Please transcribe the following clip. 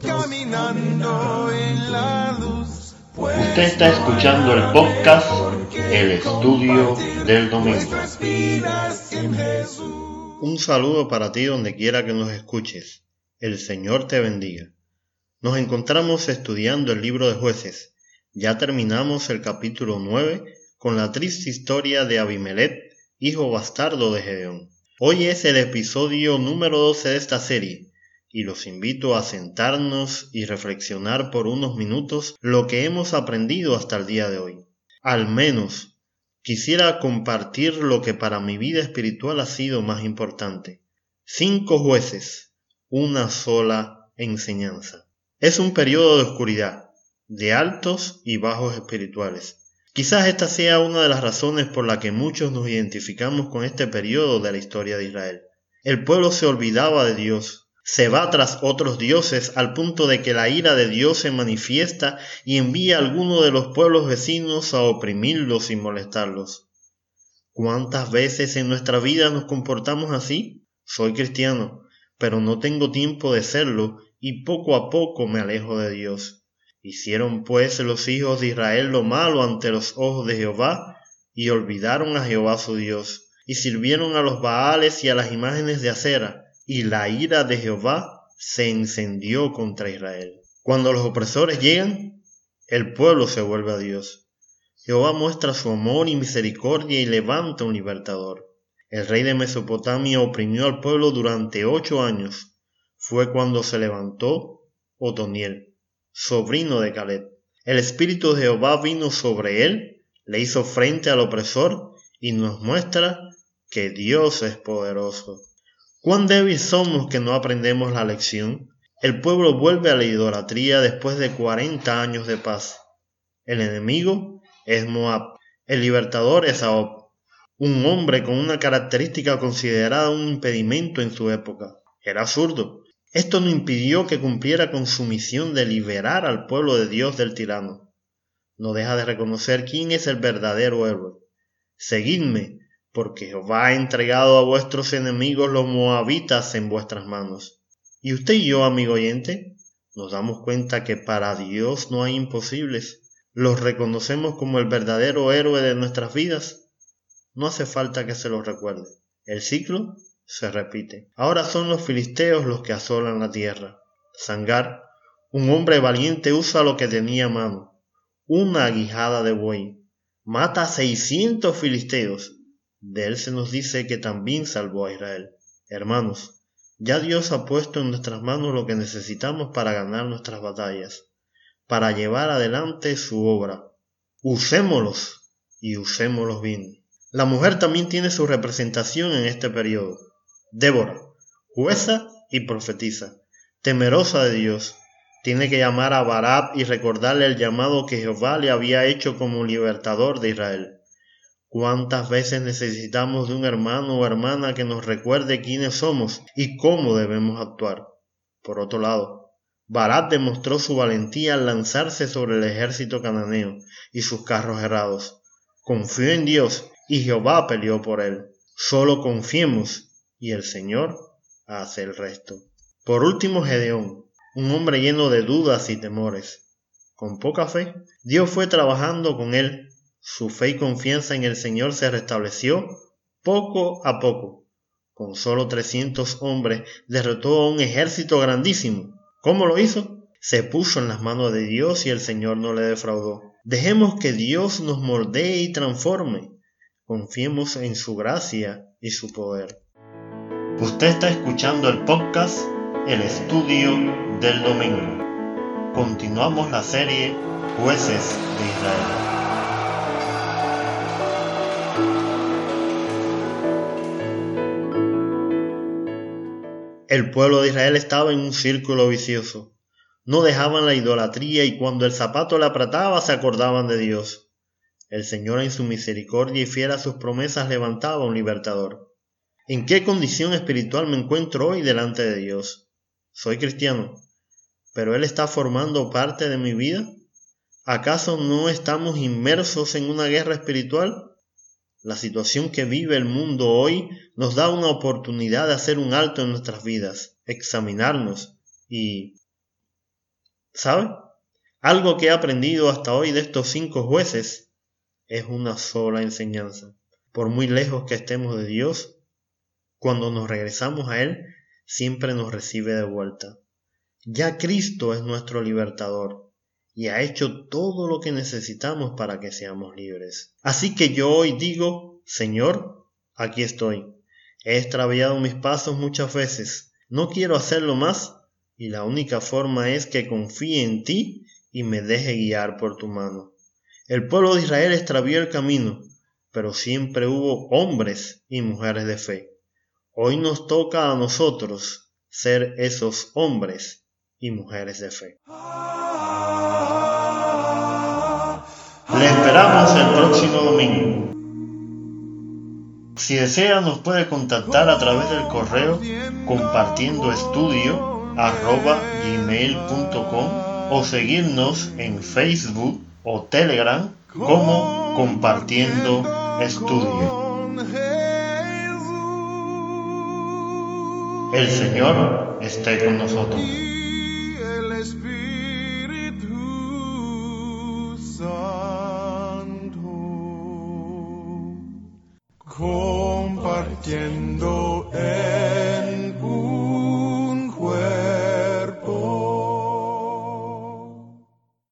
caminando en la luz. Usted está escuchando el podcast El Estudio del Domingo. Un saludo para ti donde quiera que nos escuches. El Señor te bendiga. Nos encontramos estudiando el libro de jueces. Ya terminamos el capítulo 9 con la triste historia de Abimelech, hijo bastardo de Gedeón. Hoy es el episodio número 12 de esta serie y los invito a sentarnos y reflexionar por unos minutos lo que hemos aprendido hasta el día de hoy. Al menos quisiera compartir lo que para mi vida espiritual ha sido más importante. Cinco jueces, una sola enseñanza. Es un periodo de oscuridad, de altos y bajos espirituales. Quizás esta sea una de las razones por la que muchos nos identificamos con este periodo de la historia de Israel. El pueblo se olvidaba de Dios, se va tras otros dioses al punto de que la ira de Dios se manifiesta y envía a alguno de los pueblos vecinos a oprimirlos y molestarlos. ¿Cuántas veces en nuestra vida nos comportamos así? Soy cristiano, pero no tengo tiempo de serlo y poco a poco me alejo de Dios. Hicieron pues los hijos de Israel lo malo ante los ojos de Jehová, y olvidaron a Jehová su Dios, y sirvieron a los Baales y a las imágenes de acera, y la ira de Jehová se encendió contra Israel. Cuando los opresores llegan, el pueblo se vuelve a Dios. Jehová muestra su amor y misericordia y levanta un libertador. El rey de Mesopotamia oprimió al pueblo durante ocho años. Fue cuando se levantó Otoniel sobrino de Caleb. El Espíritu de Jehová vino sobre él, le hizo frente al opresor y nos muestra que Dios es poderoso. Cuán débil somos que no aprendemos la lección. El pueblo vuelve a la idolatría después de cuarenta años de paz. El enemigo es Moab. El libertador es Aob, un hombre con una característica considerada un impedimento en su época. Era zurdo, esto no impidió que cumpliera con su misión de liberar al pueblo de Dios del tirano. No deja de reconocer quién es el verdadero héroe. Seguidme, porque Jehová ha entregado a vuestros enemigos los moabitas en vuestras manos. Y usted y yo, amigo oyente, nos damos cuenta que para Dios no hay imposibles. Los reconocemos como el verdadero héroe de nuestras vidas. No hace falta que se los recuerde. El ciclo se repite. Ahora son los filisteos los que asolan la tierra. Sangar, un hombre valiente, usa lo que tenía a mano, una aguijada de buey. Mata a seiscientos filisteos. De él se nos dice que también salvó a Israel. Hermanos, ya Dios ha puesto en nuestras manos lo que necesitamos para ganar nuestras batallas, para llevar adelante su obra. Usémoslos y usémoslos bien. La mujer también tiene su representación en este periodo. Débora, jueza y profetiza, temerosa de Dios, tiene que llamar a Barab y recordarle el llamado que Jehová le había hecho como libertador de Israel. ¿Cuántas veces necesitamos de un hermano o hermana que nos recuerde quiénes somos y cómo debemos actuar? Por otro lado, Barab demostró su valentía al lanzarse sobre el ejército cananeo y sus carros errados. Confió en Dios y Jehová peleó por él. Solo confiemos y el Señor hace el resto. Por último, Gedeón, un hombre lleno de dudas y temores. Con poca fe, Dios fue trabajando con él. Su fe y confianza en el Señor se restableció poco a poco. Con solo 300 hombres derrotó a un ejército grandísimo. ¿Cómo lo hizo? Se puso en las manos de Dios y el Señor no le defraudó. Dejemos que Dios nos moldee y transforme. Confiemos en su gracia y su poder. Usted está escuchando el podcast El Estudio del Domingo. Continuamos la serie Jueces de Israel. El pueblo de Israel estaba en un círculo vicioso. No dejaban la idolatría y cuando el zapato le apretaba se acordaban de Dios. El Señor en su misericordia y fiel a sus promesas levantaba un libertador. ¿En qué condición espiritual me encuentro hoy delante de Dios? Soy cristiano, pero Él está formando parte de mi vida. ¿Acaso no estamos inmersos en una guerra espiritual? La situación que vive el mundo hoy nos da una oportunidad de hacer un alto en nuestras vidas, examinarnos y... ¿Sabe? Algo que he aprendido hasta hoy de estos cinco jueces es una sola enseñanza. Por muy lejos que estemos de Dios, cuando nos regresamos a Él, siempre nos recibe de vuelta. Ya Cristo es nuestro libertador y ha hecho todo lo que necesitamos para que seamos libres. Así que yo hoy digo, Señor, aquí estoy. He extraviado mis pasos muchas veces. No quiero hacerlo más y la única forma es que confíe en ti y me deje guiar por tu mano. El pueblo de Israel extravió el camino, pero siempre hubo hombres y mujeres de fe. Hoy nos toca a nosotros ser esos hombres y mujeres de fe. Le esperamos el próximo domingo. Si desea nos puede contactar a través del correo compartiendo estudio o seguirnos en Facebook o Telegram como Compartiendo Estudio. El Señor esté con nosotros. El Espíritu Santo. Compartiendo